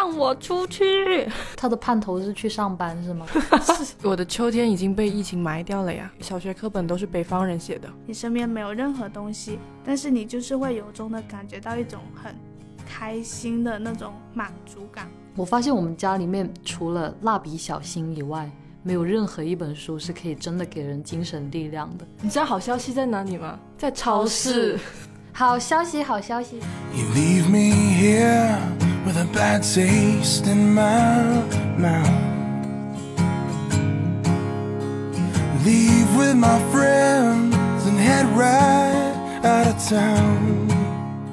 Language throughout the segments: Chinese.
放我出去！他的盼头是去上班是吗？我的秋天已经被疫情埋掉了呀。小学课本都是北方人写的。你身边没有任何东西，但是你就是会由衷的感觉到一种很开心的那种满足感。我发现我们家里面除了蜡笔小新以外，没有任何一本书是可以真的给人精神力量的。你知道好消息在哪里吗？在超市。好消息，好消息。You leave me here with a bad taste in my mouth. Leave with my friends and head right out of town.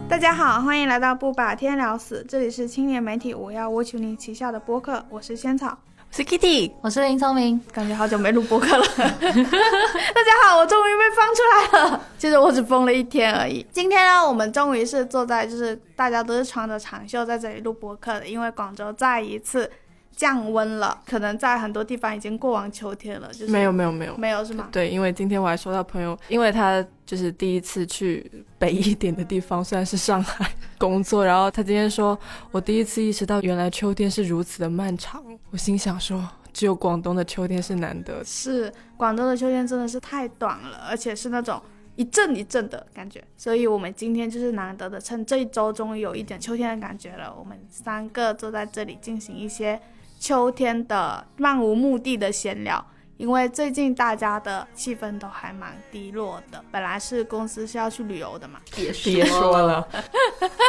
大家好，欢迎来到不把天聊死，这里是青年媒体我要我求你旗下的播客，我是仙草。我是 Kitty，我是林聪明，感觉好久没录播客了。大家好，我终于被放出来了。其实我只封了一天而已。今天呢，我们终于是坐在，就是大家都是穿着长袖在这里录播客的，因为广州再一次。降温了，可能在很多地方已经过完秋天了。就是没有没有没有没有是吗？对，因为今天我还收到朋友，因为他就是第一次去北一点的地方，虽然是上海工作，然后他今天说，我第一次意识到原来秋天是如此的漫长。我心想说，只有广东的秋天是难得，是广东的秋天真的是太短了，而且是那种一阵一阵的感觉。所以我们今天就是难得的趁这一周终于有一点秋天的感觉了，我们三个坐在这里进行一些。秋天的漫无目的的闲聊，因为最近大家的气氛都还蛮低落的。本来是公司是要去旅游的嘛，别说了。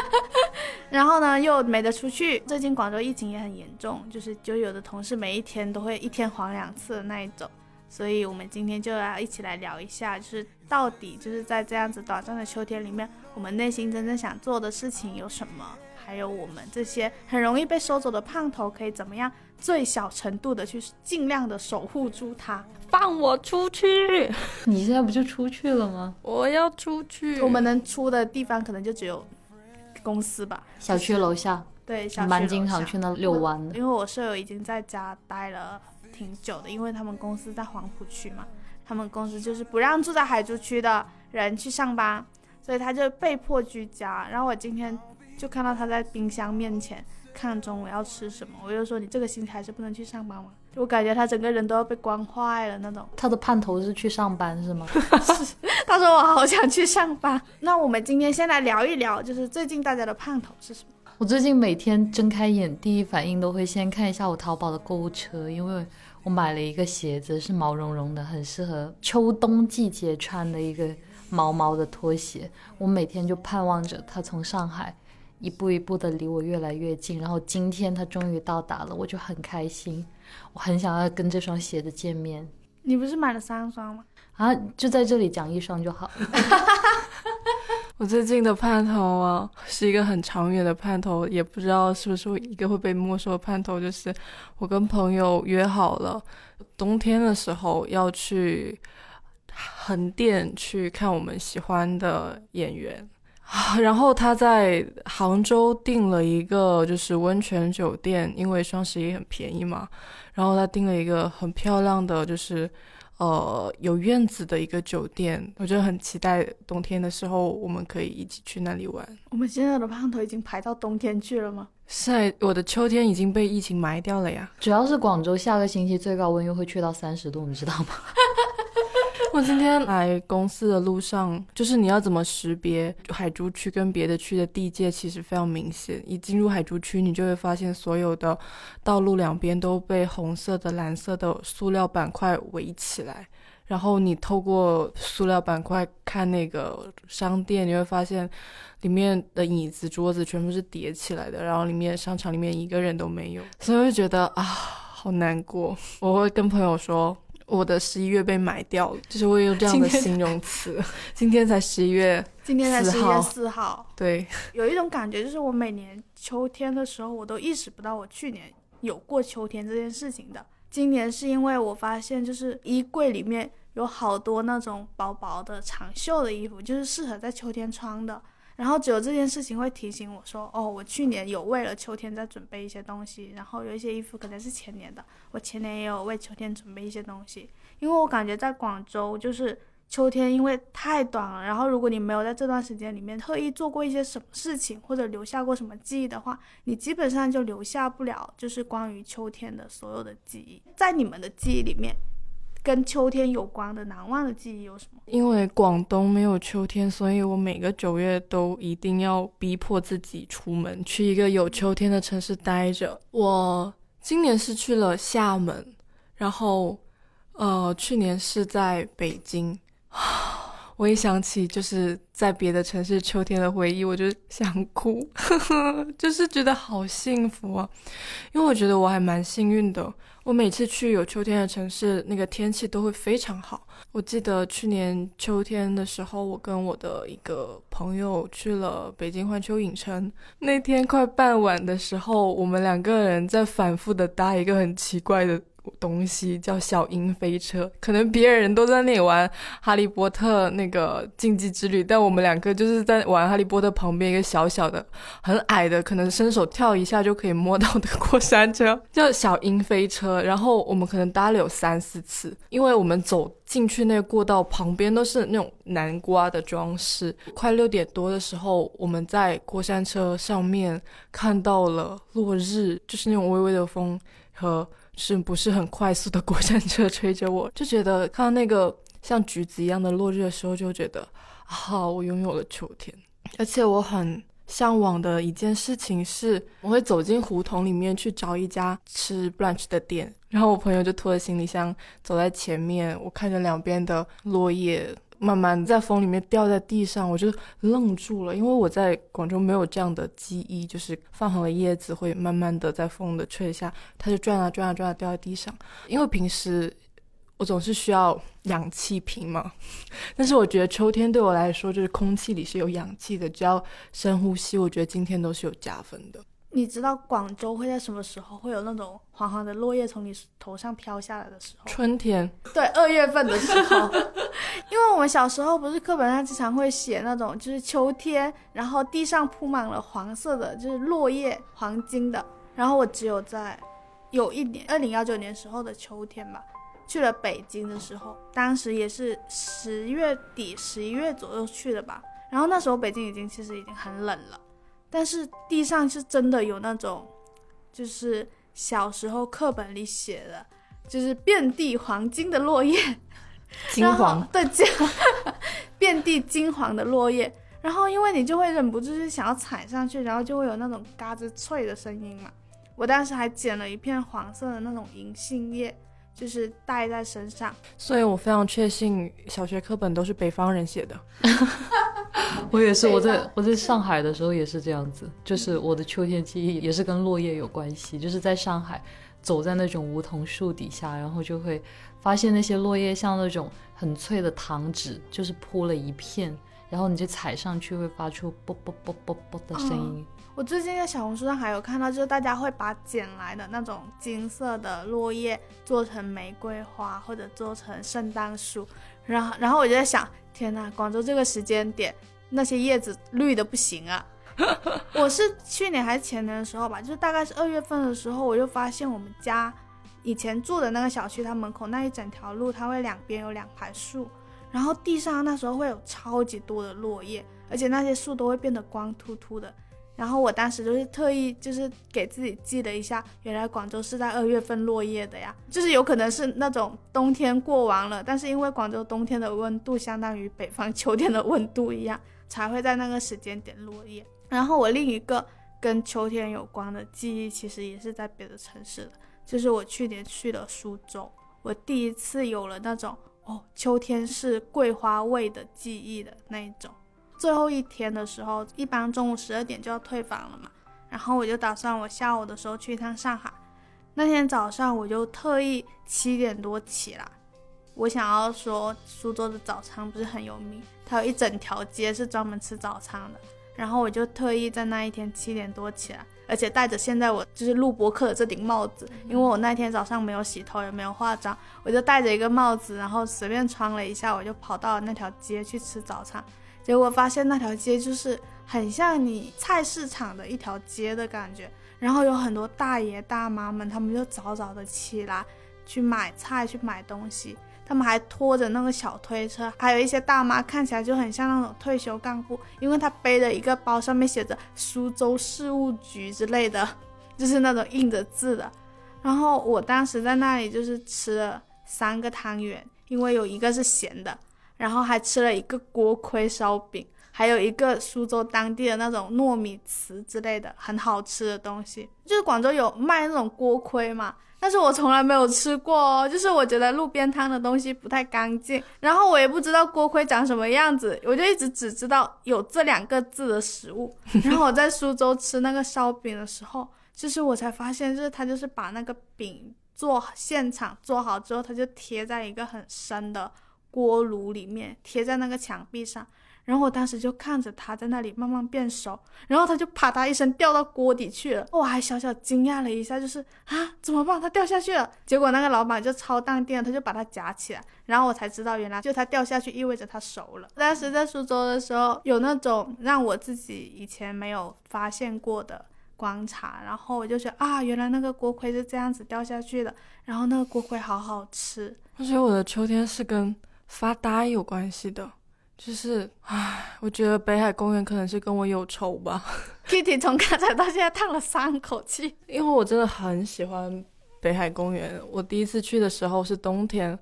然后呢，又没得出去。最近广州疫情也很严重，就是就有的同事每一天都会一天黄两次的那一种。所以我们今天就要一起来聊一下，就是到底就是在这样子短暂的秋天里面，我们内心真正想做的事情有什么？还有我们这些很容易被收走的胖头，可以怎么样最小程度的去尽量的守护住它？放我出去！你现在不就出去了吗？我要出去。我们能出的地方可能就只有公司吧，小区楼下。对，蛮经常去那遛弯的。因为我舍友已经在家待了挺久的，因为他们公司在黄浦区嘛，他们公司就是不让住在海珠区的人去上班，所以他就被迫居家。然后我今天。就看到他在冰箱面前看中午要吃什么，我就说你这个星期还是不能去上班吗？我感觉他整个人都要被关坏了那种。他的盼头是去上班是吗？是。他说我好想去上班。那我们今天先来聊一聊，就是最近大家的盼头是什么？我最近每天睁开眼，第一反应都会先看一下我淘宝的购物车，因为我买了一个鞋子，是毛茸茸的，很适合秋冬季节穿的一个毛毛的拖鞋。我每天就盼望着它从上海。一步一步的离我越来越近，然后今天他终于到达了，我就很开心，我很想要跟这双鞋子见面。你不是买了三双吗？啊，就在这里讲一双就好了。我最近的盼头啊，是一个很长远的盼头，也不知道是不是一个会被没收的盼头，就是我跟朋友约好了，冬天的时候要去横店去看我们喜欢的演员。然后他在杭州订了一个就是温泉酒店，因为双十一很便宜嘛。然后他订了一个很漂亮的，就是呃有院子的一个酒店。我就很期待冬天的时候我们可以一起去那里玩。我们现在的胖头已经排到冬天去了吗？是，我的秋天已经被疫情埋掉了呀。主要是广州下个星期最高温又会去到三十度，你知道吗？我今天来公司的路上，就是你要怎么识别海珠区跟别的区的地界，其实非常明显。一进入海珠区，你就会发现所有的道路两边都被红色的、蓝色的塑料板块围起来。然后你透过塑料板块看那个商店，你会发现里面的椅子、桌子全部是叠起来的，然后里面商场里面一个人都没有，所以我就觉得啊，好难过。我会跟朋友说。我的十一月被买掉了，就是会用这样的形容词。今天才十一月，今天才十一月四号。对，有一种感觉，就是我每年秋天的时候，我都意识不到我去年有过秋天这件事情的。今年是因为我发现，就是衣柜里面有好多那种薄薄的长袖的衣服，就是适合在秋天穿的。然后只有这件事情会提醒我说，哦，我去年有为了秋天在准备一些东西，然后有一些衣服可能是前年的，我前年也有为秋天准备一些东西，因为我感觉在广州就是秋天因为太短了，然后如果你没有在这段时间里面特意做过一些什么事情，或者留下过什么记忆的话，你基本上就留下不了，就是关于秋天的所有的记忆。在你们的记忆里面，跟秋天有关的难忘的记忆有什么？因为广东没有秋天，所以我每个九月都一定要逼迫自己出门，去一个有秋天的城市待着。我今年是去了厦门，然后，呃，去年是在北京。我一想起就是在别的城市秋天的回忆，我就想哭，就是觉得好幸福啊！因为我觉得我还蛮幸运的，我每次去有秋天的城市，那个天气都会非常好。我记得去年秋天的时候，我跟我的一个朋友去了北京环球影城，那天快傍晚的时候，我们两个人在反复的搭一个很奇怪的。东西叫小鹰飞车，可能别人都在那里玩哈利波特那个竞技之旅，但我们两个就是在玩哈利波特旁边一个小小的、很矮的，可能伸手跳一下就可以摸到的过山车，叫小鹰飞车。然后我们可能搭了有三四次，因为我们走进去那个过道旁边都是那种南瓜的装饰。快六点多的时候，我们在过山车上面看到了落日，就是那种微微的风和。是不是很快速的 过山车吹着我，就觉得看到那个像橘子一样的落日的时候，就觉得啊，我拥有了秋天。而且我很向往的一件事情是，我会走进胡同里面去找一家吃 brunch 的店，然后我朋友就拖着行李箱走在前面，我看着两边的落叶。慢慢在风里面掉在地上，我就愣住了，因为我在广州没有这样的记忆，就是放好的叶子会慢慢的在风的吹下，它就转啊转啊转啊掉在地上。因为平时我总是需要氧气瓶嘛，但是我觉得秋天对我来说就是空气里是有氧气的，只要深呼吸，我觉得今天都是有加分的。你知道广州会在什么时候会有那种黄黄的落叶从你头上飘下来的时候？春天。对，二月份的时候。因为我们小时候不是课本上经常会写那种，就是秋天，然后地上铺满了黄色的，就是落叶，黄金的。然后我只有在有一年，二零幺九年时候的秋天吧，去了北京的时候，当时也是十月底、十一月左右去的吧。然后那时候北京已经其实已经很冷了。但是地上是真的有那种，就是小时候课本里写的，就是遍地黄金的落叶，金黄，对，金，遍地金黄的落叶。然后因为你就会忍不住就是想要踩上去，然后就会有那种嘎吱脆的声音嘛。我当时还捡了一片黄色的那种银杏叶。就是带在身上，所以我非常确信小学课本都是北方人写的。我也是，我在我在上海的时候也是这样子，就是我的秋天记忆也是跟落叶有关系，就是在上海走在那种梧桐树底下，然后就会发现那些落叶像那种很脆的糖纸，就是铺了一片，然后你就踩上去会发出啵啵啵啵啵的声音。我最近在小红书上还有看到，就是大家会把捡来的那种金色的落叶做成玫瑰花，或者做成圣诞树。然后，然后我就在想，天呐，广州这个时间点，那些叶子绿的不行啊！我是去年还是前年的时候吧，就是大概是二月份的时候，我就发现我们家以前住的那个小区，它门口那一整条路，它会两边有两排树，然后地上那时候会有超级多的落叶，而且那些树都会变得光秃秃的。然后我当时就是特意就是给自己记了一下，原来广州是在二月份落叶的呀，就是有可能是那种冬天过完了，但是因为广州冬天的温度相当于北方秋天的温度一样，才会在那个时间点落叶。然后我另一个跟秋天有关的记忆，其实也是在别的城市的，就是我去年去了苏州，我第一次有了那种哦，秋天是桂花味的记忆的那一种。最后一天的时候，一般中午十二点就要退房了嘛，然后我就打算我下午的时候去一趟上海。那天早上我就特意七点多起来，我想要说苏州的早餐不是很有名，它有一整条街是专门吃早餐的。然后我就特意在那一天七点多起来，而且戴着现在我就是录播客的这顶帽子，因为我那天早上没有洗头也没有化妆，我就戴着一个帽子，然后随便穿了一下，我就跑到了那条街去吃早餐。结果发现那条街就是很像你菜市场的一条街的感觉，然后有很多大爷大妈们，他们就早早的起来去买菜去买东西。他们还拖着那个小推车，还有一些大妈看起来就很像那种退休干部，因为他背着一个包，上面写着苏州事务局之类的，就是那种印着字的。然后我当时在那里就是吃了三个汤圆，因为有一个是咸的，然后还吃了一个锅盔烧饼。还有一个苏州当地的那种糯米糍之类的很好吃的东西，就是广州有卖那种锅盔嘛，但是我从来没有吃过哦，就是我觉得路边摊的东西不太干净，然后我也不知道锅盔长什么样子，我就一直只知道有这两个字的食物。然后我在苏州吃那个烧饼的时候，就是我才发现，就是他就是把那个饼做现场做好之后，他就贴在一个很深的锅炉里面，贴在那个墙壁上。然后我当时就看着它在那里慢慢变熟，然后它就啪嗒一声掉到锅底去了。我还小小惊讶了一下，就是啊，怎么办？它掉下去了。结果那个老板就超淡定，他就把它夹起来。然后我才知道，原来就它掉下去意味着它熟了。当时在苏州的时候，有那种让我自己以前没有发现过的观察，然后我就觉得啊，原来那个锅盔是这样子掉下去的。然后那个锅盔好好吃。我觉得我的秋天是跟发呆有关系的。就是，唉，我觉得北海公园可能是跟我有仇吧。Kitty 从刚才到现在叹了三口气，因为我真的很喜欢北海公园。我第一次去的时候是冬天，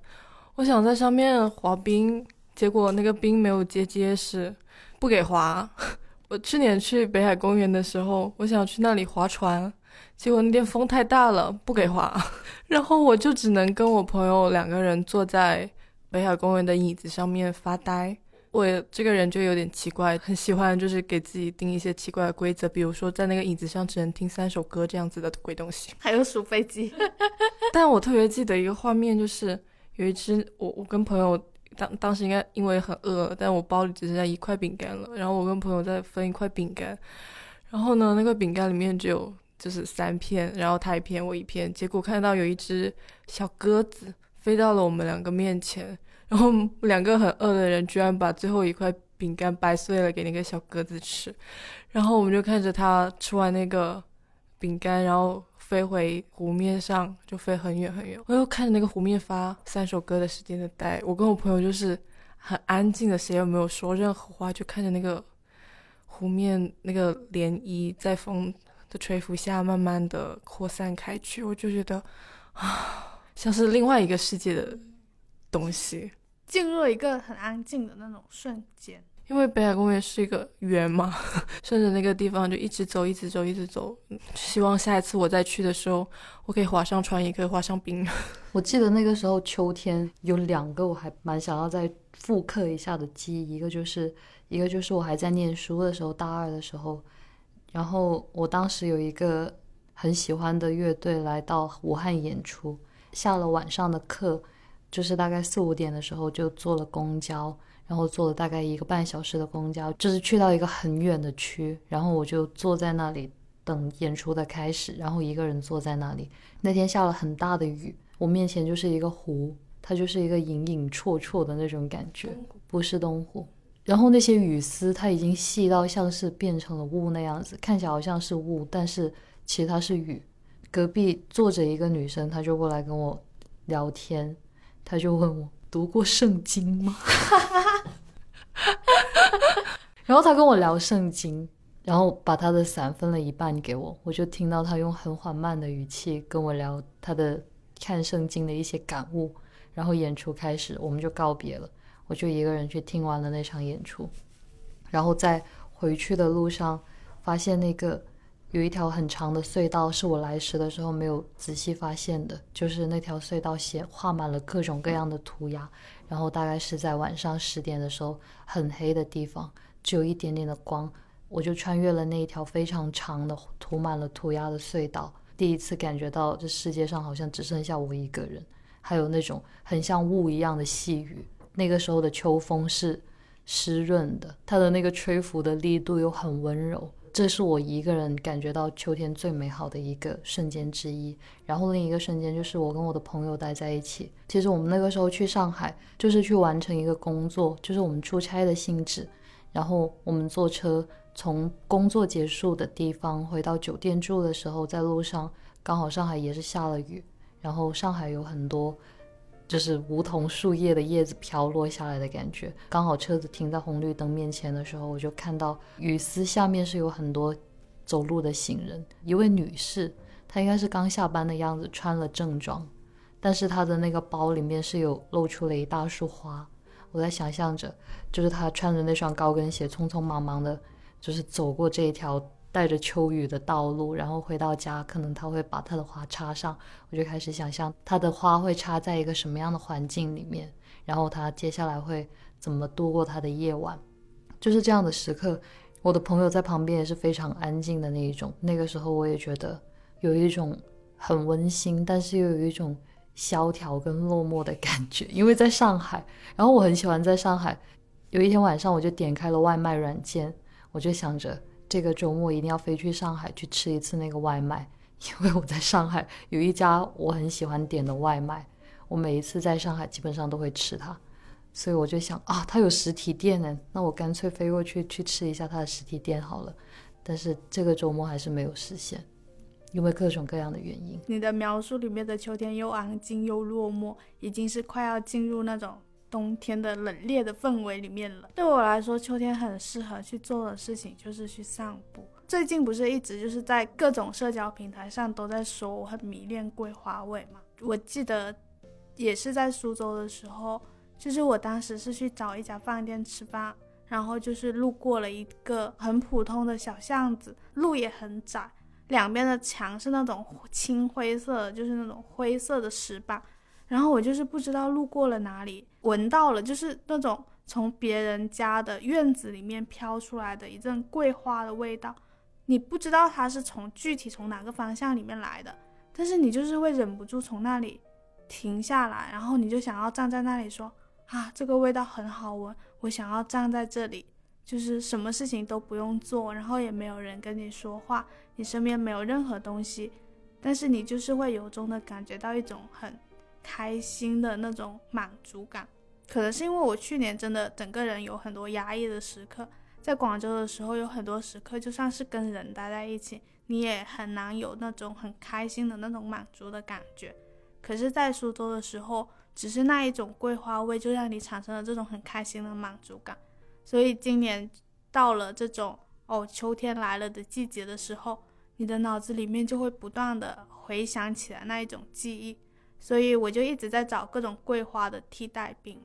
我想在上面滑冰，结果那个冰没有结结实，不给滑。我去年去北海公园的时候，我想去那里划船，结果那天风太大了，不给滑。然后我就只能跟我朋友两个人坐在北海公园的椅子上面发呆。我这个人就有点奇怪，很喜欢就是给自己定一些奇怪的规则，比如说在那个椅子上只能听三首歌这样子的鬼东西，还有数飞机。但我特别记得一个画面，就是有一只我我跟朋友当当时应该因为很饿，但我包里只剩下一块饼干了，然后我跟朋友在分一块饼干，然后呢那个饼干里面只有就是三片，然后他一片我一片，结果看到有一只小鸽子飞到了我们两个面前。然后两个很饿的人居然把最后一块饼干掰碎了给那个小鸽子吃，然后我们就看着它吃完那个饼干，然后飞回湖面上，就飞很远很远。我又看着那个湖面发三首歌的时间的呆，我跟我朋友就是很安静的，谁也没有说任何话，就看着那个湖面那个涟漪在风的吹拂下慢慢的扩散开去，我就觉得啊，像是另外一个世界的。东西进入了一个很安静的那种瞬间，因为北海公园是一个圆嘛，顺着那个地方就一直走，一直走，一直走。希望下一次我再去的时候，我可以滑上船，也可以滑上冰。我记得那个时候秋天有两个我还蛮想要再复刻一下的记忆，一个就是一个就是我还在念书的时候，大二的时候，然后我当时有一个很喜欢的乐队来到武汉演出，下了晚上的课。就是大概四五点的时候就坐了公交，然后坐了大概一个半小时的公交，就是去到一个很远的区，然后我就坐在那里等演出的开始，然后一个人坐在那里。那天下了很大的雨，我面前就是一个湖，它就是一个隐隐绰绰的那种感觉，不是东湖。然后那些雨丝它已经细到像是变成了雾那样子，看起来好像是雾，但是其实它是雨。隔壁坐着一个女生，她就过来跟我聊天。他就问我读过圣经吗？然后他跟我聊圣经，然后把他的伞分了一半给我，我就听到他用很缓慢的语气跟我聊他的看圣经的一些感悟。然后演出开始，我们就告别了，我就一个人去听完了那场演出。然后在回去的路上，发现那个。有一条很长的隧道，是我来时的时候没有仔细发现的，就是那条隧道写画满了各种各样的涂鸦，然后大概是在晚上十点的时候，很黑的地方，只有一点点的光，我就穿越了那一条非常长的涂满了涂鸦的隧道，第一次感觉到这世界上好像只剩下我一个人，还有那种很像雾一样的细雨，那个时候的秋风是湿润的，它的那个吹拂的力度又很温柔。这是我一个人感觉到秋天最美好的一个瞬间之一。然后另一个瞬间就是我跟我的朋友待在一起。其实我们那个时候去上海就是去完成一个工作，就是我们出差的性质。然后我们坐车从工作结束的地方回到酒店住的时候，在路上刚好上海也是下了雨。然后上海有很多就是梧桐树叶的叶子飘落下来的感觉。刚好车子停在红绿灯面前的时候，我就看到雨丝下面是有很多走路的行人，一位女士，她应该是刚下班的样子，穿了正装，但是她的那个包里面是有露出了一大束花。我在想象着，就是她穿着那双高跟鞋，匆匆忙忙的，就是走过这一条带着秋雨的道路，然后回到家，可能他会把他的花插上。我就开始想象他的花会插在一个什么样的环境里面，然后他接下来会怎么度过他的夜晚。就是这样的时刻，我的朋友在旁边也是非常安静的那一种。那个时候我也觉得有一种很温馨，但是又有一种萧条跟落寞的感觉，因为在上海。然后我很喜欢在上海。有一天晚上，我就点开了外卖软件，我就想着这个周末一定要飞去上海去吃一次那个外卖，因为我在上海有一家我很喜欢点的外卖，我每一次在上海基本上都会吃它，所以我就想啊，它有实体店呢，那我干脆飞过去去吃一下它的实体店好了。但是这个周末还是没有实现，因为各种各样的原因。你的描述里面的秋天又安静又落寞，已经是快要进入那种冬天的冷冽的氛围里面了。对我来说，秋天很适合去做的事情就是去散步。最近不是一直就是在各种社交平台上都在说我很迷恋桂花味嘛？我记得也是在苏州的时候，就是我当时是去找一家饭店吃饭，然后就是路过了一个很普通的小巷子，路也很窄，两边的墙是那种青灰色，就是那种灰色的石板。然后我就是不知道路过了哪里，闻到了就是那种从别人家的院子里面飘出来的一阵桂花的味道。你不知道它是从具体从哪个方向里面来的，但是你就是会忍不住从那里停下来，然后你就想要站在那里说啊，这个味道很好闻，我想要站在这里，就是什么事情都不用做，然后也没有人跟你说话，你身边没有任何东西，但是你就是会由衷的感觉到一种很开心的那种满足感。可能是因为我去年真的整个人有很多压抑的时刻。在广州的时候，有很多时刻，就算是跟人待在一起，你也很难有那种很开心的那种满足的感觉。可是，在苏州的时候，只是那一种桂花味，就让你产生了这种很开心的满足感。所以，今年到了这种哦秋天来了的季节的时候，你的脑子里面就会不断的回想起来那一种记忆。所以，我就一直在找各种桂花的替代品。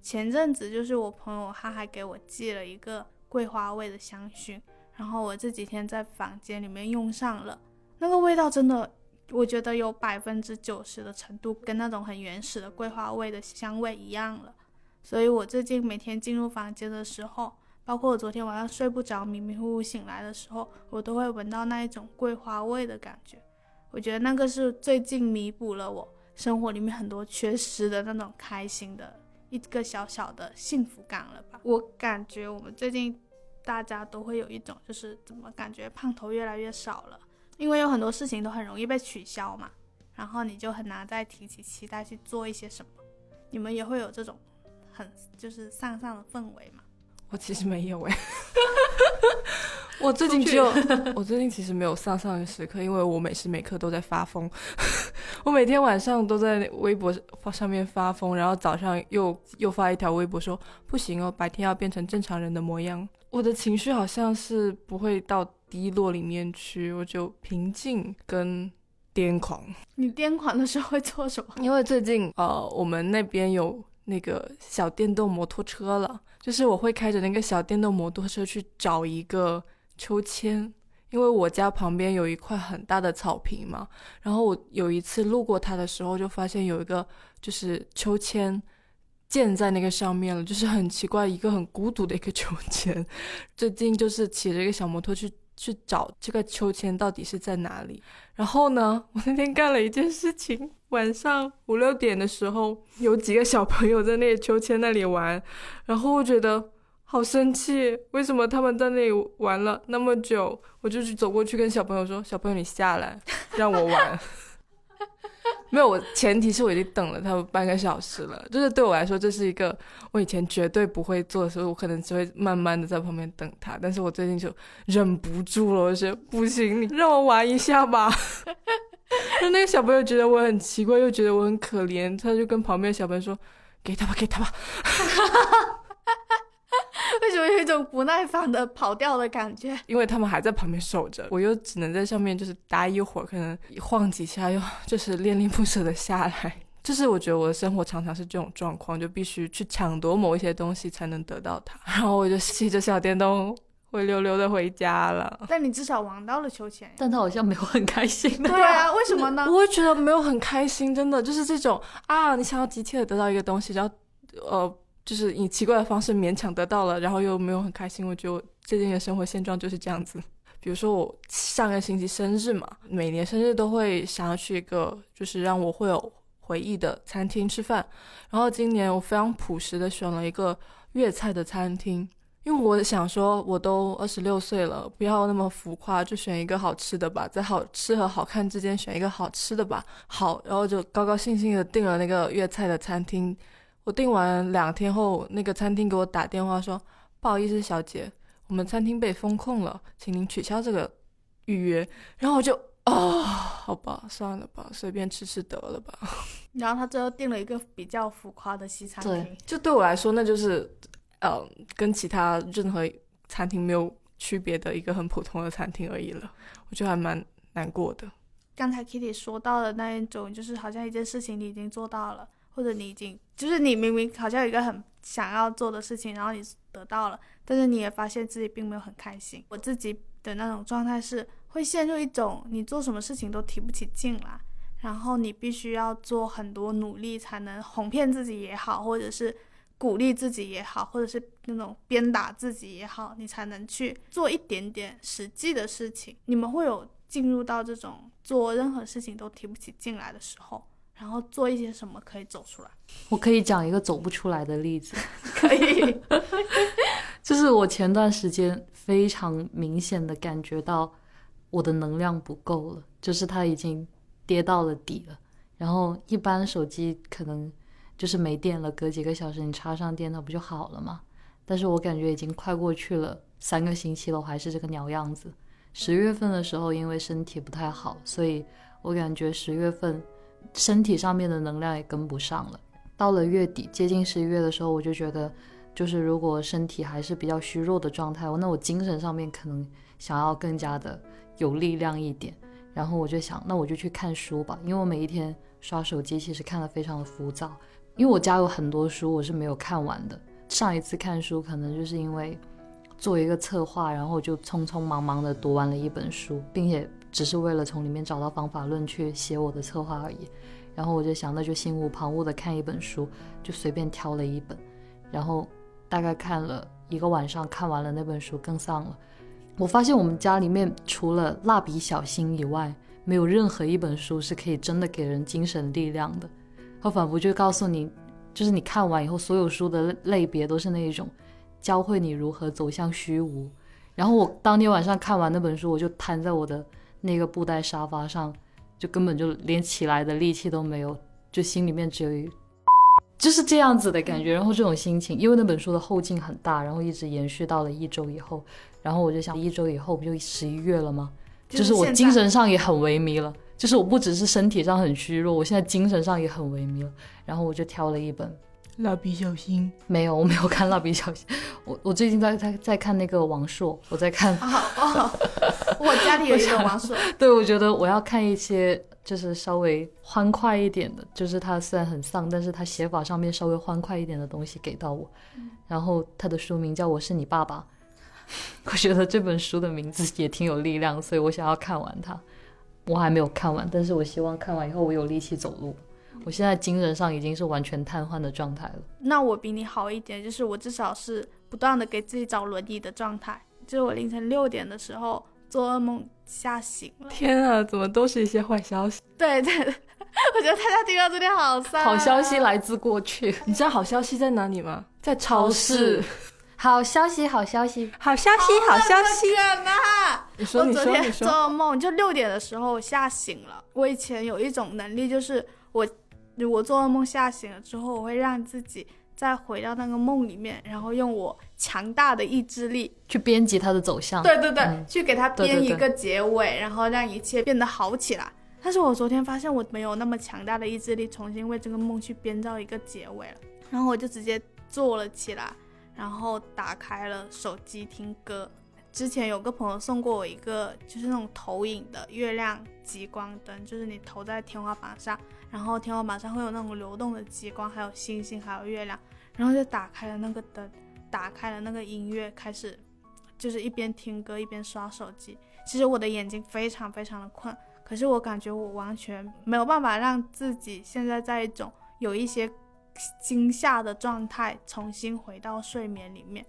前阵子，就是我朋友他还给我寄了一个。桂花味的香薰，然后我这几天在房间里面用上了，那个味道真的，我觉得有百分之九十的程度跟那种很原始的桂花味的香味一样了。所以我最近每天进入房间的时候，包括我昨天晚上睡不着、迷迷糊糊醒来的时候，我都会闻到那一种桂花味的感觉。我觉得那个是最近弥补了我生活里面很多缺失的那种开心的一个小小的幸福感了吧。我感觉我们最近。大家都会有一种，就是怎么感觉胖头越来越少了，因为有很多事情都很容易被取消嘛，然后你就很难再提起期待去做一些什么。你们也会有这种很就是向上的氛围吗？我其实没有哎，我最近只有 我最近其实没有丧丧的时刻，因为我每时每刻都在发疯，我每天晚上都在微博发上面发疯，然后早上又又发一条微博说不行哦，白天要变成正常人的模样。我的情绪好像是不会到低落里面去，我就平静跟癫狂。你癫狂的时候会做什么？因为最近呃，我们那边有那个小电动摩托车了，就是我会开着那个小电动摩托车去找一个秋千，因为我家旁边有一块很大的草坪嘛。然后我有一次路过它的时候，就发现有一个就是秋千。建在那个上面了，就是很奇怪，一个很孤独的一个秋千。最近就是骑着一个小摩托去去找这个秋千到底是在哪里。然后呢，我那天干了一件事情，晚上五六点的时候，有几个小朋友在那个秋千那里玩，然后我觉得好生气，为什么他们在那里玩了那么久？我就去走过去跟小朋友说：“小朋友，你下来，让我玩。”没有，我前提是我已经等了他们半个小时了。就是对我来说，这是一个我以前绝对不会做的所以，我可能只会慢慢的在旁边等他。但是我最近就忍不住了，我说不行，你让我玩一下吧。就那个小朋友觉得我很奇怪，又觉得我很可怜，他就跟旁边的小朋友说：“给他吧，给他吧。为什么有一种不耐烦的跑掉的感觉？”因为他们还在旁边守着，我又只能在上面就是待一会儿，可能晃几下，又 就是恋恋不舍的下来。就是我觉得我的生活常常是这种状况，就必须去抢夺某一些东西才能得到它，然后我就骑着小电动灰溜溜的回家了。但你至少玩到了秋千。但他好像没有很开心。对啊，为什么呢？我会觉得没有很开心，真的就是这种啊，你想要急切的得到一个东西，然后呃，就是以奇怪的方式勉强得到了，然后又没有很开心。我觉得最近的生活现状就是这样子。比如说我上个星期生日嘛，每年生日都会想要去一个就是让我会有回忆的餐厅吃饭，然后今年我非常朴实的选了一个粤菜的餐厅。因为我想说，我都二十六岁了，不要那么浮夸，就选一个好吃的吧，在好吃和好看之间选一个好吃的吧。好，然后就高高兴兴的订了那个粤菜的餐厅。我订完两天后，那个餐厅给我打电话说：“不好意思，小姐，我们餐厅被封控了，请您取消这个预约。”然后我就啊，好吧，算了吧，随便吃吃得了吧。然后他最后订了一个比较浮夸的西餐厅对，就对我来说，那就是呃，跟其他任何餐厅没有区别的一个很普通的餐厅而已了。我觉得还蛮难过的。刚才 Kitty 说到的那一种，就是好像一件事情你已经做到了，或者你已经就是你明明好像有一个很想要做的事情，然后你得到了，但是你也发现自己并没有很开心。我自己的那种状态是会陷入一种你做什么事情都提不起劲来，然后你必须要做很多努力才能哄骗自己也好，或者是鼓励自己也好，或者是那种鞭打自己也好，你才能去做一点点实际的事情。你们会有进入到这种做任何事情都提不起劲来的时候，然后做一些什么可以走出来？我可以讲一个走不出来的例子，可以，就是我前段时间非常明显的感觉到我的能量不够了，就是它已经跌到了底了。然后一般手机可能就是没电了，隔几个小时你插上电，它不就好了吗？但是我感觉已经快过去了三个星期了，我还是这个鸟样子。十月份的时候，因为身体不太好，所以我感觉十月份身体上面的能量也跟不上了。到了月底，接近十一月的时候，我就觉得，就是如果身体还是比较虚弱的状态，那我精神上面可能想要更加的有力量一点。然后我就想，那我就去看书吧，因为我每一天刷手机，其实看得非常的浮躁。因为我家有很多书，我是没有看完的。上一次看书，可能就是因为做一个策划，然后就匆匆忙忙的读完了一本书，并且只是为了从里面找到方法论去写我的策划而已。然后我就想，那就心无旁骛的看一本书，就随便挑了一本，然后大概看了一个晚上，看完了那本书，更丧了。我发现我们家里面除了蜡笔小新以外，没有任何一本书是可以真的给人精神力量的。它仿佛就告诉你，就是你看完以后，所有书的类别都是那一种教会你如何走向虚无。然后我当天晚上看完那本书，我就瘫在我的那个布袋沙发上，就根本就连起来的力气都没有，就心里面只有一，就是这样子的感觉。然后这种心情，因为那本书的后劲很大，然后一直延续到了一周以后。然后我就想，一周以后不就十一月了吗？就是我精神上也很萎靡了，就是我不只是身体上很虚弱，我现在精神上也很萎靡了。然后我就挑了一本，蜡笔小新，没有，我没有看蜡笔小新，我我最近在在在看那个王朔，我在看，哦哦，我家里有一个王朔，对我觉得我要看一些就是稍微欢快一点的，就是他虽然很丧，但是他写法上面稍微欢快一点的东西给到我。然后他的书名叫《我是你爸爸》，我觉得这本书的名字也挺有力量，所以我想要看完它。我还没有看完，但是我希望看完以后我有力气走路。我现在精神上已经是完全瘫痪的状态了。那我比你好一点，就是我至少是不断的给自己找轮椅的状态。就是我凌晨六点的时候做噩梦吓醒了。天啊，怎么都是一些坏消息？对对，对 我觉得大家听到这里好丧、好消息，来自过去，你知道好消息在哪里吗？在超市。好消息，好消息，好消息，好消息！天哪！你说，你说，我昨天你说。做噩梦，就六点的时候吓醒了。我以前有一种能力，就是我我做噩梦吓醒了之后，我会让自己再回到那个梦里面，然后用我强大的意志力，去编辑它的走向。对对对，嗯去给它编一个结尾，然后让一切变得好起来。但是我昨天发现我没有那么强大的意志力重新为这个梦去编造一个结尾了，然后我就直接坐了起来，然后打开了手机听歌。之前有个朋友送过我一个，就是那种投影的月亮极光灯，就是你投在天花板上，然后天花板上会有那种流动的极光，还有星星，还有月亮，然后就打开了那个灯，打开了那个音乐，开始就是一边听歌一边刷手机。其实我的眼睛非常非常的困，可是我感觉我完全没有办法让自己现在在一种有一些惊吓的状态重新回到睡眠里面，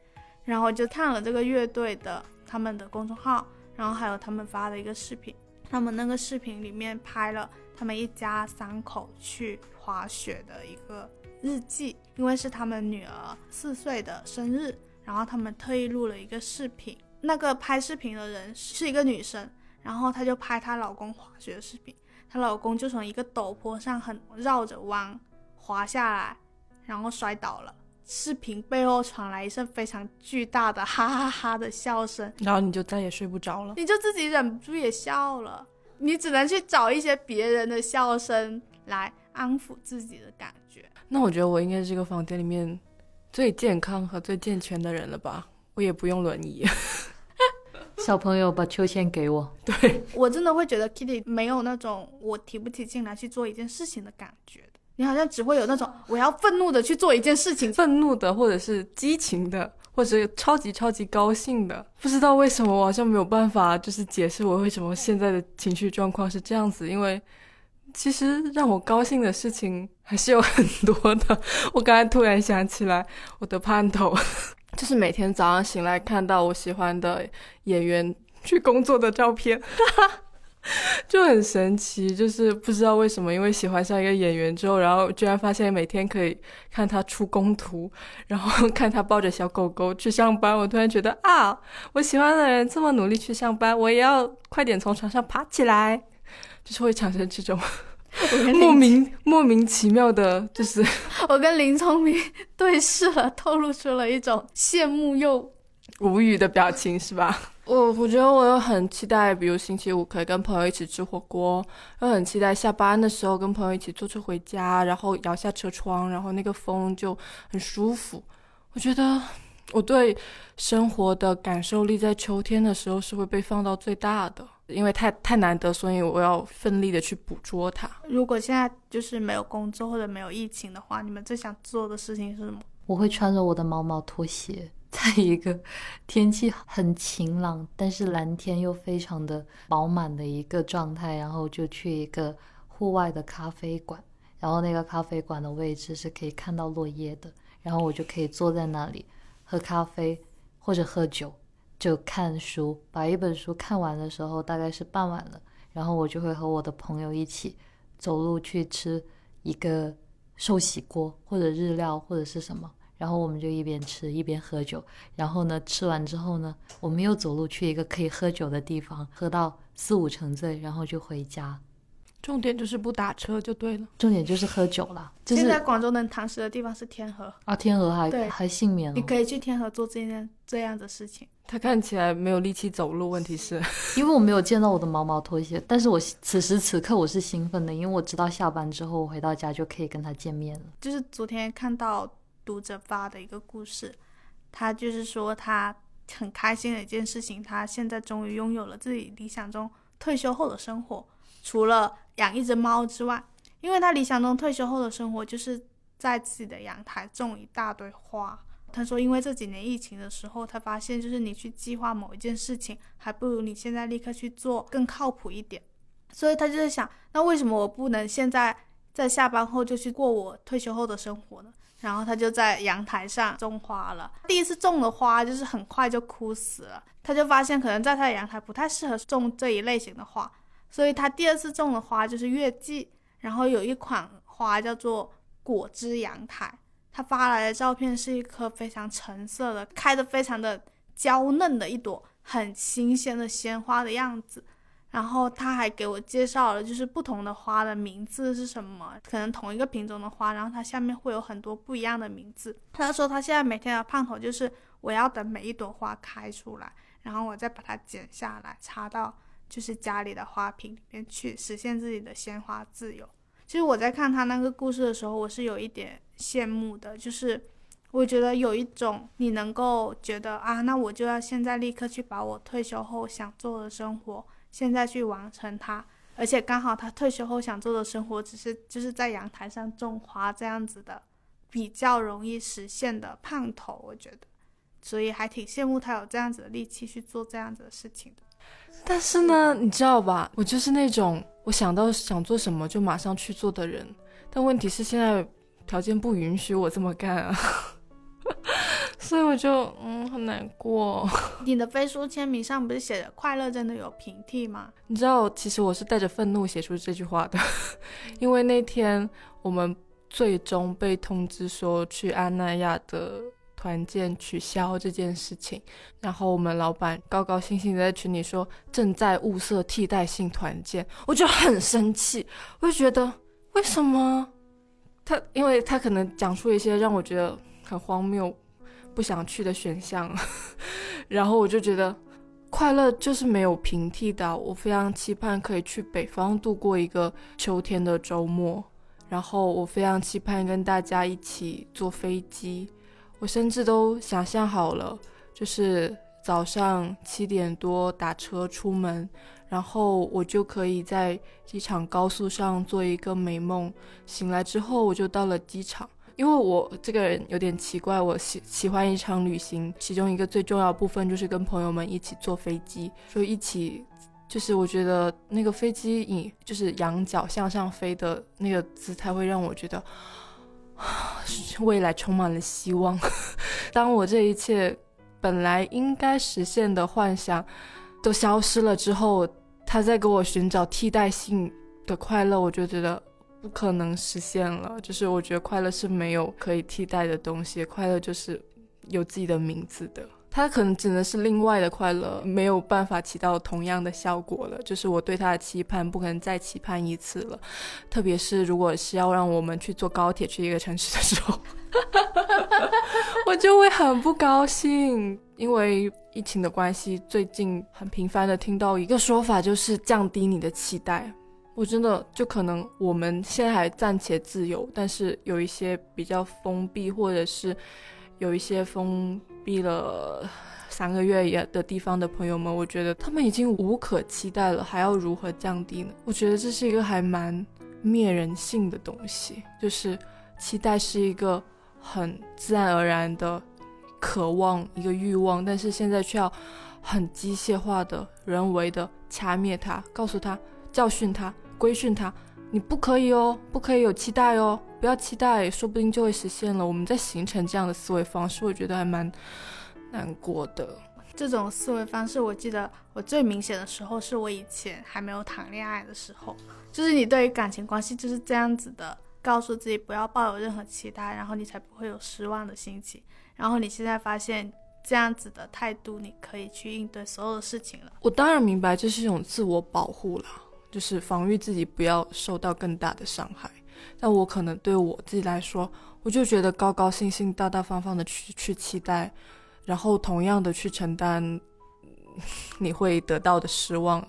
然后就看了这个乐队的。他们的公众号，然后还有他们发的一个视频，他们那个视频里面拍了他们一家三口去滑雪的一个日记，因为是他们女儿四岁的生日，然后他们特意录了一个视频。那个拍视频的人是一个女生，然后她就拍她老公滑雪的视频，她老公就从一个陡坡上很绕着弯滑下来，然后摔倒了。视频背后传来一声非常巨大的哈哈哈的笑声，然后你就再也睡不着了，你就自己忍不住也笑了。你只能去找一些别人的笑声来安抚自己的感觉。那我觉得我应该是这个房间里面最健康和最健全的人了吧？我也不用轮椅。小朋友把秋千给我，对我真的会觉得 Kitty 没有那种我提不起劲来去做一件事情的感觉。你好像只会有那种我要愤怒的去做一件事情，愤怒的，或者是激情的，或者超级超级高兴的。不知道为什么，我好像没有办法，就是解释我为什么现在的情绪状况是这样子。因为其实让我高兴的事情还是有很多的。我刚才突然想起来，我的盼头就是每天早上醒来看到我喜欢的演员去工作的照片。就很神奇，就是不知道为什么，因为喜欢上一个演员之后，然后居然发现每天可以看他出工图，然后看他抱着小狗狗去上班，我突然觉得啊，我喜欢的人这么努力去上班，我也要快点从床上爬起来，就是会产生这种莫名莫名其妙的，就是我跟林聪明对视了，透露出了一种羡慕又无语的表情，是吧？我我觉得我又很期待，比如星期五可以跟朋友一起吃火锅，又很期待下班的时候跟朋友一起坐车回家，然后摇下车窗，然后那个风就很舒服。我觉得我对生活的感受力在秋天的时候是会被放到最大的，因为太太难得，所以我要奋力的去捕捉它。如果现在就是没有工作或者没有疫情的话，你们最想做的事情是什么？我会穿着我的毛毛拖鞋。在一个天气很晴朗，但是蓝天又非常的饱满的一个状态，然后就去一个户外的咖啡馆，然后那个咖啡馆的位置是可以看到落叶的，然后我就可以坐在那里喝咖啡或者喝酒，就看书，把一本书看完的时候大概是傍晚了，然后我就会和我的朋友一起走路去吃一个寿喜锅或者日料或者是什么。然后我们就一边吃一边喝酒，然后呢，吃完之后呢，我们又走路去一个可以喝酒的地方，喝到四五成醉，然后就回家。重点就是不打车就对了。重点就是喝酒了。现在广州能堂食的地方是天河啊，天河还还幸免了。你可以去天河做这件这样的事情。他看起来没有力气走路，问题是，因为我没有见到我的毛毛拖鞋，但是我此时此刻我是兴奋的，因为我知道下班之后我回到家就可以跟他见面了。就是昨天看到。读者发的一个故事，他就是说他很开心的一件事情，他现在终于拥有了自己理想中退休后的生活，除了养一只猫之外，因为他理想中退休后的生活就是在自己的阳台种一大堆花。他说，因为这几年疫情的时候，他发现就是你去计划某一件事情，还不如你现在立刻去做更靠谱一点。所以他就在想，那为什么我不能现在在下班后就去过我退休后的生活呢？然后他就在阳台上种花了。第一次种的花就是很快就枯死了，他就发现可能在他的阳台不太适合种这一类型的花，所以他第二次种的花就是月季。然后有一款花叫做果汁阳台，他发来的照片是一颗非常橙色的、开的非常的娇嫩的一朵很新鲜的鲜花的样子。然后他还给我介绍了，就是不同的花的名字是什么，可能同一个品种的花，然后它下面会有很多不一样的名字。他说他现在每天的盼头就是我要等每一朵花开出来，然后我再把它剪下来插到就是家里的花瓶里面去实现自己的鲜花自由。其实我在看他那个故事的时候，我是有一点羡慕的，就是我觉得有一种你能够觉得啊，那我就要现在立刻去把我退休后想做的生活现在去完成它，而且刚好他退休后想做的生活只是就是在阳台上种花这样子的，比较容易实现的盼头，我觉得，所以还挺羡慕他有这样子的力气去做这样子的事情的。但是呢，你知道吧，我就是那种我想到想做什么就马上去做的人。但问题是现在条件不允许我这么干啊，所以我就嗯很难过。你的飞书签名上不是写着“快乐真的有平替”吗？你知道，其实我是带着愤怒写出这句话的，因为那天我们最终被通知说去安那亚的团建取消这件事情，然后我们老板高高兴兴的在群里说正在物色替代性团建，我就很生气，我就觉得为什么他，因为他可能讲出一些让我觉得很荒谬、不想去的选项，然后我就觉得。快乐就是没有平替的，我非常期盼可以去北方度过一个秋天的周末，然后我非常期盼跟大家一起坐飞机，我甚至都想象好了，就是早上七点多打车出门，然后我就可以在机场高速上做一个美梦，醒来之后我就到了机场。因为我这个人有点奇怪，我喜喜欢一场旅行，其中一个最重要部分就是跟朋友们一起坐飞机，就一起，就是我觉得那个飞机以就是仰角向上飞的那个姿态，会让我觉得 未来充满了希望。当我这一切本来应该实现的幻想都消失了之后，他在给我寻找替代性的快乐，我就觉得。不可能实现了，就是我觉得快乐是没有可以替代的东西，快乐就是有自己的名字的，它可能只能是另外的快乐，没有办法起到同样的效果了。就是我对它的期盼不可能再期盼一次了，特别是如果是要让我们去坐高铁去一个城市的时候，我就会很不高兴，因为疫情的关系，最近很频繁的听到一个说法，就是降低你的期待。我真的就可能我们现在还暂且自由，但是有一些比较封闭，或者是有一些封闭了三个月也的地方的朋友们，我觉得他们已经无可期待了，还要如何降低呢？我觉得这是一个还蛮灭人性的东西，就是期待是一个很自然而然的渴望，一个欲望，但是现在却要很机械化的、人为的掐灭它，告诉他，教训他。规训他，你不可以哦，不可以有期待哦，不要期待，说不定就会实现了。我们在形成这样的思维方式，我觉得还蛮难过的。这种思维方式，我记得我最明显的时候是我以前还没有谈恋爱的时候，就是你对于感情关系就是这样子的，告诉自己不要抱有任何期待，然后你才不会有失望的心情。然后你现在发现这样子的态度，你可以去应对所有的事情了。我当然明白这是一种自我保护了。就是防御自己不要受到更大的伤害，但我可能对我自己来说，我就觉得高高兴兴、大大方方的去去期待，然后同样的去承担 你会得到的失望，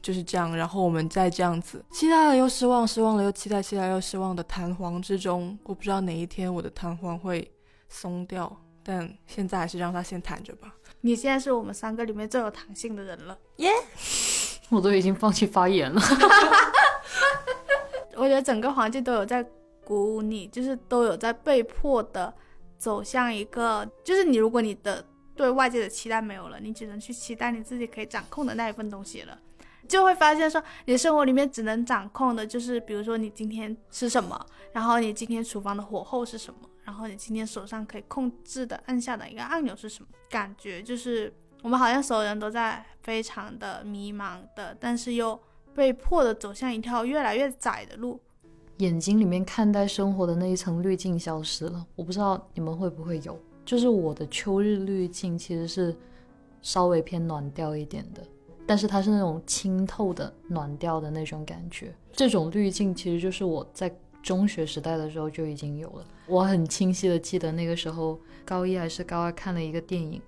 就是这样。然后我们再这样子期待了又失望，失望了又期待，期待又失望的弹簧之中，我不知道哪一天我的弹簧会松掉，但现在还是让它先弹着吧。你现在是我们三个里面最有弹性的人了，耶！我都已经放弃发言了。我觉得整个环境都有在鼓舞你，就是都有在被迫的走向一个，就是你如果你的对外界的期待没有了，你只能去期待你自己可以掌控的那一份东西了，就会发现说你的生活里面只能掌控的就是，比如说你今天吃什么，然后你今天厨房的火候是什么，然后你今天手上可以控制的按下的一个按钮是什么，感觉就是。我们好像所有人都在非常的迷茫的，但是又被迫的走向一条越来越窄的路。眼睛里面看待生活的那一层滤镜消失了，我不知道你们会不会有。就是我的秋日滤镜其实是稍微偏暖调一点的，但是它是那种清透的暖调的那种感觉。这种滤镜其实就是我在中学时代的时候就已经有了。我很清晰的记得那个时候高一还是高二看了一个电影。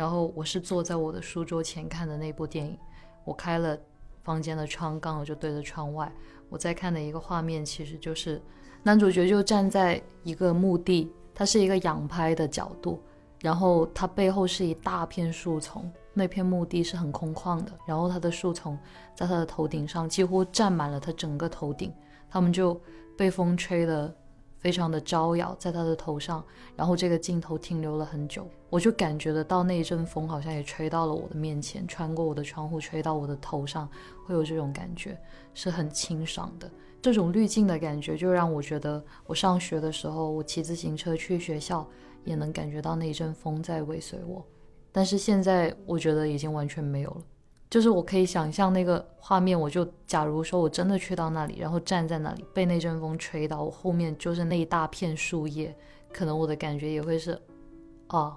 然后我是坐在我的书桌前看的那部电影，我开了房间的窗，刚好就对着窗外。我在看的一个画面，其实就是男主角就站在一个墓地，它是一个仰拍的角度，然后它背后是一大片树丛，那片墓地是很空旷的，然后它的树丛在他的头顶上几乎占满了他整个头顶，他们就被风吹得非常的招摇，在他的头上，然后这个镜头停留了很久，我就感觉得到那一阵风好像也吹到了我的面前，穿过我的窗户吹到我的头上，会有这种感觉，是很清爽的。这种滤镜的感觉，就让我觉得我上学的时候，我骑自行车去学校，也能感觉到那一阵风在尾随我。但是现在我觉得已经完全没有了。就是我可以想象那个画面，我就假如说我真的去到那里，然后站在那里被那阵风吹到，我后面就是那一大片树叶，可能我的感觉也会是，啊，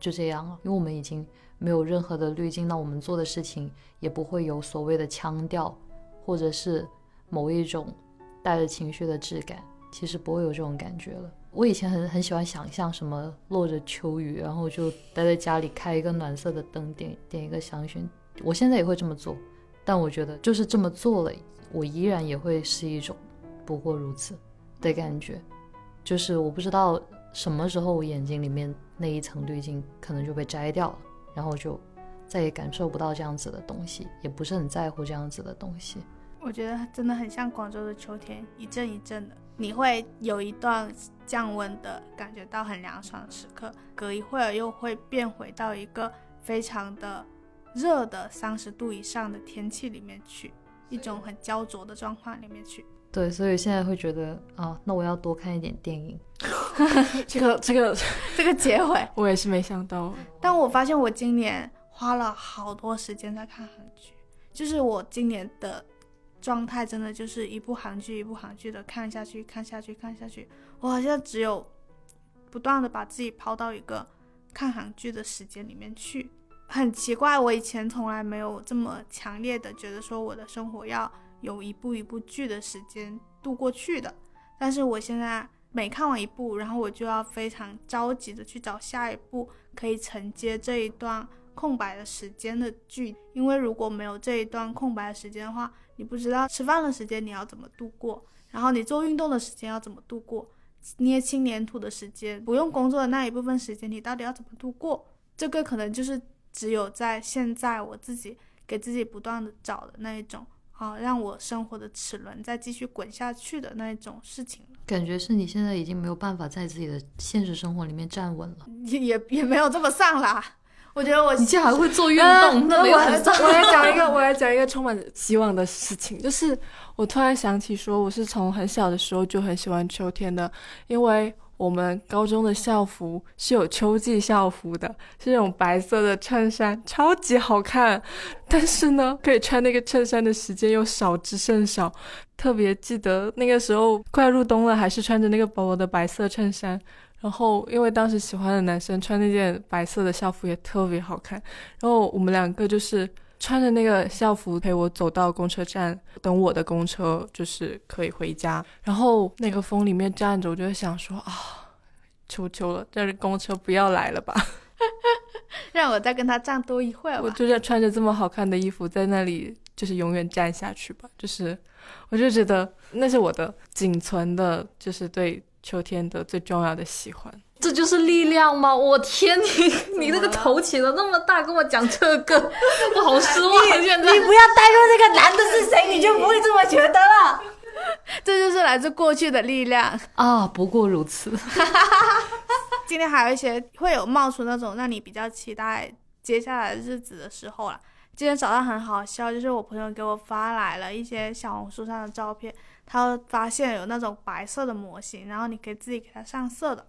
就这样了，因为我们已经没有任何的滤镜，那我们做的事情也不会有所谓的腔调，或者是某一种带着情绪的质感，其实不会有这种感觉了。我以前很很喜欢想象什么落着秋雨，然后就待在家里开一个暖色的灯，点点一个香薰。我现在也会这么做，但我觉得就是这么做了，我依然也会是一种不过如此的感觉。就是我不知道什么时候我眼睛里面那一层滤镜可能就被摘掉了，然后就再也感受不到这样子的东西，也不是很在乎这样子的东西。我觉得真的很像广州的秋天，一阵一阵的，你会有一段降温的感觉到很凉爽的时刻，隔一会儿又会变回到一个非常的。热的三十度以上的天气里面去，一种很焦灼的状况里面去。对，所以现在会觉得啊，那我要多看一点电影。这个这个 这个结尾，我也是没想到。但我发现我今年花了好多时间在看韩剧，就是我今年的状态真的就是一部韩剧一部韩剧的看下去，看下去，看下去。我好像只有不断的把自己抛到一个看韩剧的时间里面去。很奇怪，我以前从来没有这么强烈的觉得说我的生活要有一部一部剧的时间度过去的。但是我现在每看完一部，然后我就要非常着急的去找下一部可以承接这一段空白的时间的剧，因为如果没有这一段空白的时间的话，你不知道吃饭的时间你要怎么度过，然后你做运动的时间要怎么度过，捏轻粘土的时间，不用工作的那一部分时间你到底要怎么度过？这个可能就是。只有在现在，我自己给自己不断的找的那一种啊，让我生活的齿轮再继续滚下去的那一种事情感觉是你现在已经没有办法在自己的现实生活里面站稳了，也也也没有这么丧啦。我觉得我你竟然还会做运动，那我很我来讲一个，我来讲一个充满希望的事情，就是我突然想起说，我是从很小的时候就很喜欢秋天的，因为。我们高中的校服是有秋季校服的，是那种白色的衬衫，超级好看。但是呢，可以穿那个衬衫的时间又少之甚少。特别记得那个时候快入冬了，还是穿着那个薄薄的白色衬衫。然后因为当时喜欢的男生穿那件白色的校服也特别好看。然后我们两个就是。穿着那个校服陪我走到公车站，等我的公车就是可以回家。然后那个风里面站着，我就想说啊，求求了，这公车不要来了吧，让我再跟他站多一会儿吧。我就是穿着这么好看的衣服在那里，就是永远站下去吧。就是，我就觉得那是我的仅存的，就是对秋天的最重要的喜欢。这就是力量吗？我天，你你那个头起的那么大，跟我讲这个，我好失望。现在你不要带入这个男的是谁，你就不会这么觉得了。这就是来自过去的力量啊！不过如此。今天还有一些会有冒出那种让你比较期待接下来日子的时候了。今天早上很好笑，就是我朋友给我发来了一些小红书上的照片，他发现有那种白色的模型，然后你可以自己给它上色的。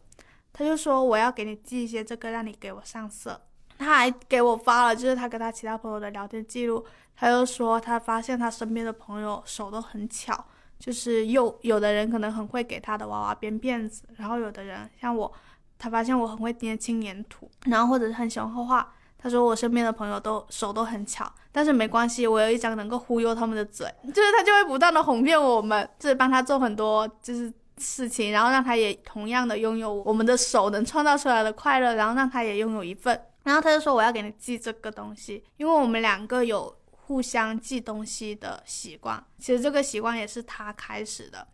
他就说我要给你寄一些这个，让你给我上色。他还给我发了，就是他跟他其他朋友的聊天记录。他又说他发现他身边的朋友手都很巧，就是有有的人可能很会给他的娃娃编辫子，然后有的人像我，他发现我很会捏轻粘土，然后或者是很喜欢画画。他说我身边的朋友都手都很巧，但是没关系，我有一张能够忽悠他们的嘴，就是他就会不断的哄骗我们，就是帮他做很多就是。事情，然后让他也同样的拥有我们的手能创造出来的快乐，然后让他也拥有一份。然后他就说我要给你寄这个东西，因为我们两个有互相寄东西的习惯。其实这个习惯也是他开始的。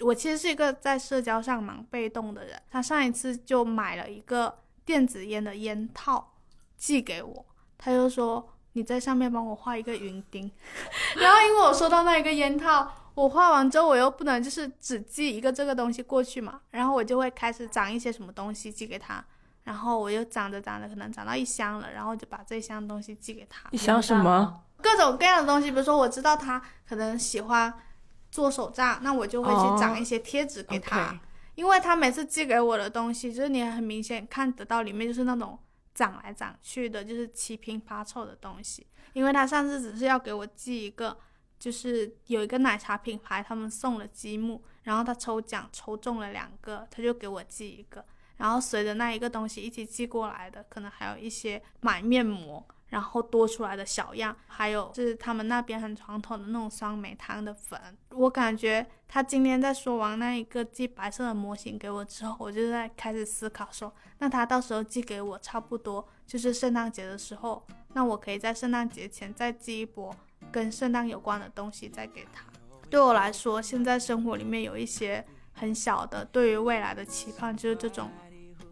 我其实是一个在社交上蛮被动的人。他上一次就买了一个电子烟的烟套寄给我，他就说你在上面帮我画一个云钉。然后因为我收到那一个烟套，我画完之后我又不能就是只寄一个这个东西过去嘛，然后我就会开始攒一些什么东西寄给他。然后我又攒着攒着，可能攒到一箱了，然后就把这一箱东西寄给他。你想什么？各种各样的东西，比如说我知道他可能喜欢做手账，那我就会去攒一些贴纸给他。因为他每次寄给我的东西，就是你很明显看得到里面就是那种长来长去的，就是七拼八凑的东西。因为他上次只是要给我寄一个，就是有一个奶茶品牌他们送了积木，然后他抽奖抽中了两个，他就给我寄一个。然后随着那一个东西一起寄过来的，可能还有一些买面膜，然后多出来的小样，还有就是他们那边很传统的那种酸梅汤的粉。我感觉他今天在说完那一个寄白色的模型给我之后，我就在开始思考说，那他到时候寄给我差不多就是圣诞节的时候，那我可以在圣诞节前再寄一波跟圣诞有关的东西再给他。对我来说，现在生活里面有一些很小的对于未来的期盼，就是这种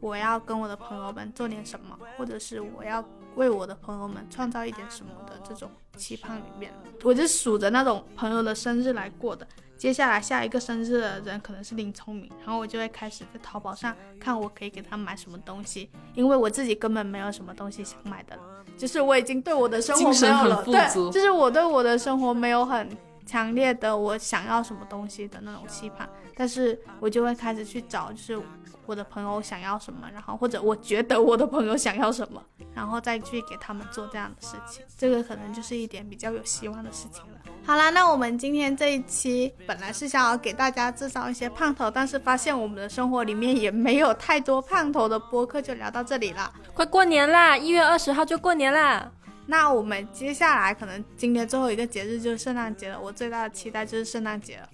我要跟我的朋友们做点什么，或者是我要为我的朋友们创造一点什么的这种期盼里面，我就数着那种朋友的生日来过的。接下来下一个生日的人可能是林聪明，然后我就会开始在淘宝上看我可以给他买什么东西，因为我自己根本没有什么东西想买的，就是我已经对我的生活没有了，对，就是我对我的生活没有很强烈的我想要什么东西的那种期盼，但是我就会开始去找，就是我的朋友想要什么，然后或者我觉得我的朋友想要什么，然后再去给他们做这样的事情，这个可能就是一点比较有希望的事情了。好啦，那我们今天这一期本来是想要给大家制造一些胖头，但是发现我们的生活里面也没有太多胖头的播客，就聊到这里了。快过年啦！一月二十号就过年啦！那我们接下来可能今天最后一个节日就是圣诞节了，我最大的期待就是圣诞节了，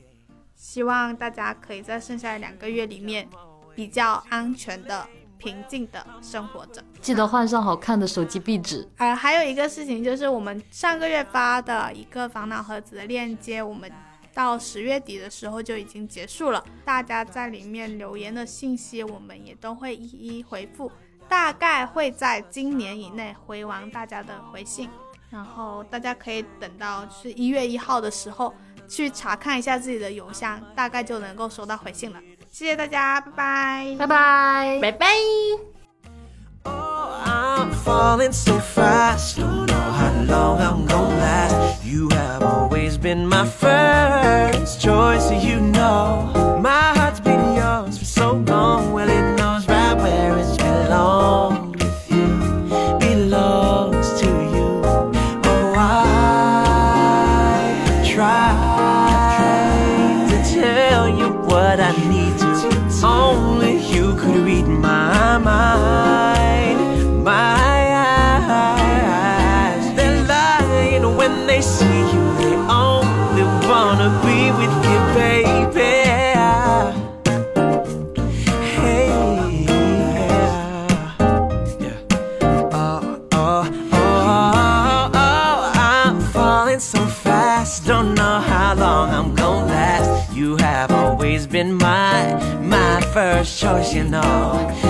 希望大家可以在剩下的两个月里面比较安全的、平静的生活着。记得换上好看的手机壁纸。呃，还有一个事情就是我们上个月发的一个烦恼盒子的链接，我们到十月底的时候就已经结束了。大家在里面留言的信息，我们也都会一一回复，大概会在今年以内回完大家的回信。然后大家可以等到就是一月一号的时候去查看一下自己的邮箱，大概就能够收到回信了。谢谢大家，拜拜。拜拜。拜拜。 Oh, I'm falling so fast. Don't know how long I'm gonna last. You have always been my first choice, so you know You know.